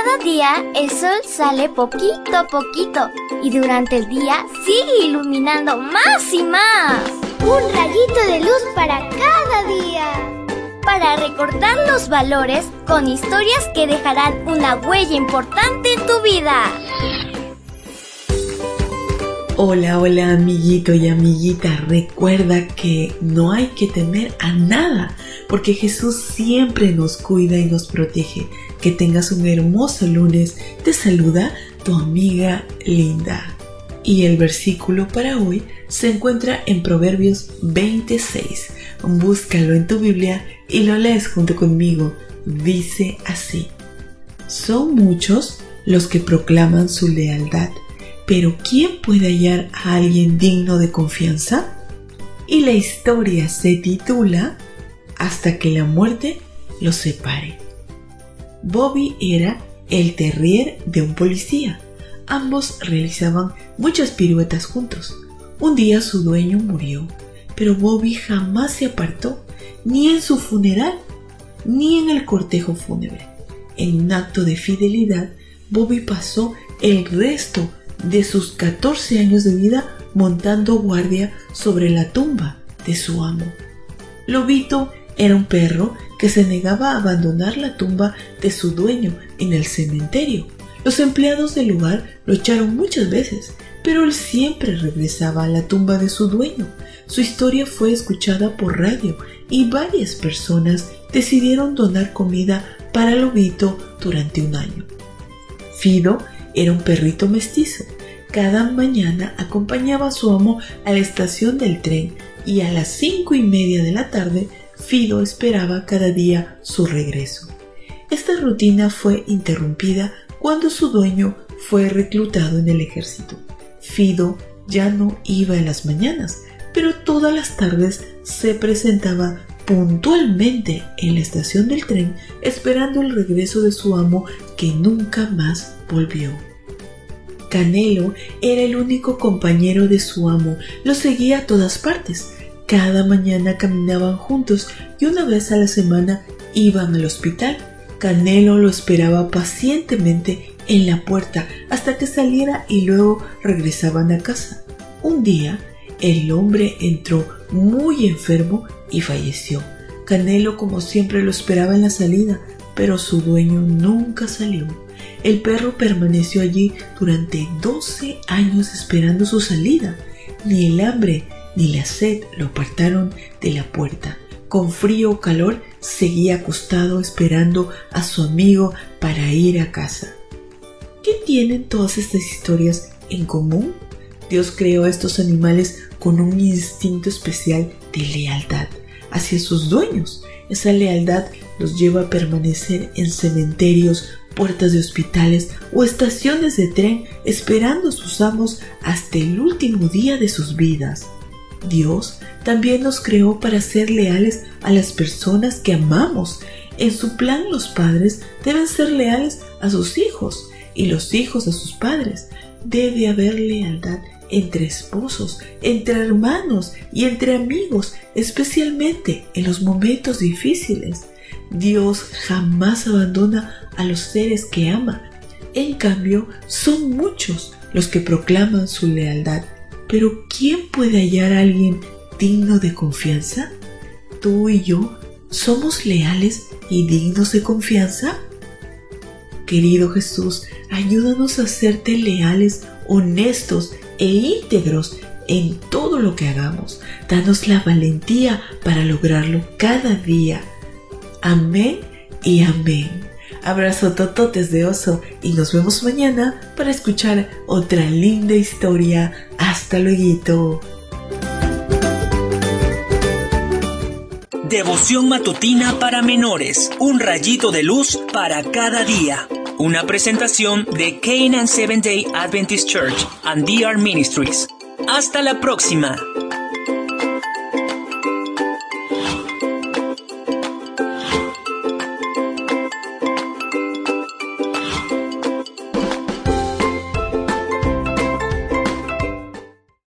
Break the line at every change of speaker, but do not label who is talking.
Cada día el sol sale poquito a poquito y durante el día sigue iluminando más y más.
Un rayito de luz para cada día.
Para recordar los valores con historias que dejarán una huella importante en tu vida.
Hola, hola amiguito y amiguita, recuerda que no hay que temer a nada, porque Jesús siempre nos cuida y nos protege. Que tengas un hermoso lunes, te saluda tu amiga Linda. Y el versículo para hoy se encuentra en Proverbios 26. Búscalo en tu Biblia y lo lees junto conmigo. Dice así, son muchos los que proclaman su lealtad pero ¿quién puede hallar a alguien digno de confianza? Y la historia se titula Hasta que la muerte los separe. Bobby era el terrier de un policía. Ambos realizaban muchas piruetas juntos. Un día su dueño murió, pero Bobby jamás se apartó, ni en su funeral, ni en el cortejo fúnebre. En un acto de fidelidad, Bobby pasó el resto de sus 14 años de vida montando guardia sobre la tumba de su amo. Lobito era un perro que se negaba a abandonar la tumba de su dueño en el cementerio. Los empleados del lugar lo echaron muchas veces, pero él siempre regresaba a la tumba de su dueño. Su historia fue escuchada por radio y varias personas decidieron donar comida para Lobito durante un año. Fido era un perrito mestizo. Cada mañana acompañaba a su amo a la estación del tren y a las cinco y media de la tarde Fido esperaba cada día su regreso. Esta rutina fue interrumpida cuando su dueño fue reclutado en el ejército. Fido ya no iba en las mañanas, pero todas las tardes se presentaba puntualmente en la estación del tren esperando el regreso de su amo que nunca más volvió. Canelo era el único compañero de su amo, lo seguía a todas partes. Cada mañana caminaban juntos y una vez a la semana iban al hospital. Canelo lo esperaba pacientemente en la puerta hasta que saliera y luego regresaban a casa. Un día, el hombre entró muy enfermo y falleció. Canelo como siempre lo esperaba en la salida, pero su dueño nunca salió. El perro permaneció allí durante 12 años esperando su salida. Ni el hambre ni la sed lo apartaron de la puerta. Con frío o calor seguía acostado esperando a su amigo para ir a casa. ¿Qué tienen todas estas historias en común? Dios creó a estos animales con un instinto especial de lealtad hacia sus dueños. Esa lealtad los lleva a permanecer en cementerios, puertas de hospitales o estaciones de tren esperando a sus amos hasta el último día de sus vidas. Dios también nos creó para ser leales a las personas que amamos. En su plan los padres deben ser leales a sus hijos y los hijos a sus padres. Debe haber lealtad entre esposos, entre hermanos y entre amigos, especialmente en los momentos difíciles. Dios jamás abandona a los seres que ama. En cambio, son muchos los que proclaman su lealtad. Pero ¿quién puede hallar a alguien digno de confianza? ¿Tú y yo somos leales y dignos de confianza? Querido Jesús, ayúdanos a serte leales, honestos e íntegros en todo lo que hagamos. Danos la valentía para lograrlo cada día. Amén y amén. Abrazo tototes de oso y nos vemos mañana para escuchar otra linda historia. Hasta luego.
Devoción matutina para menores. Un rayito de luz para cada día. Una presentación de Canaan Seventh Day Adventist Church and DR Ministries. Hasta la próxima.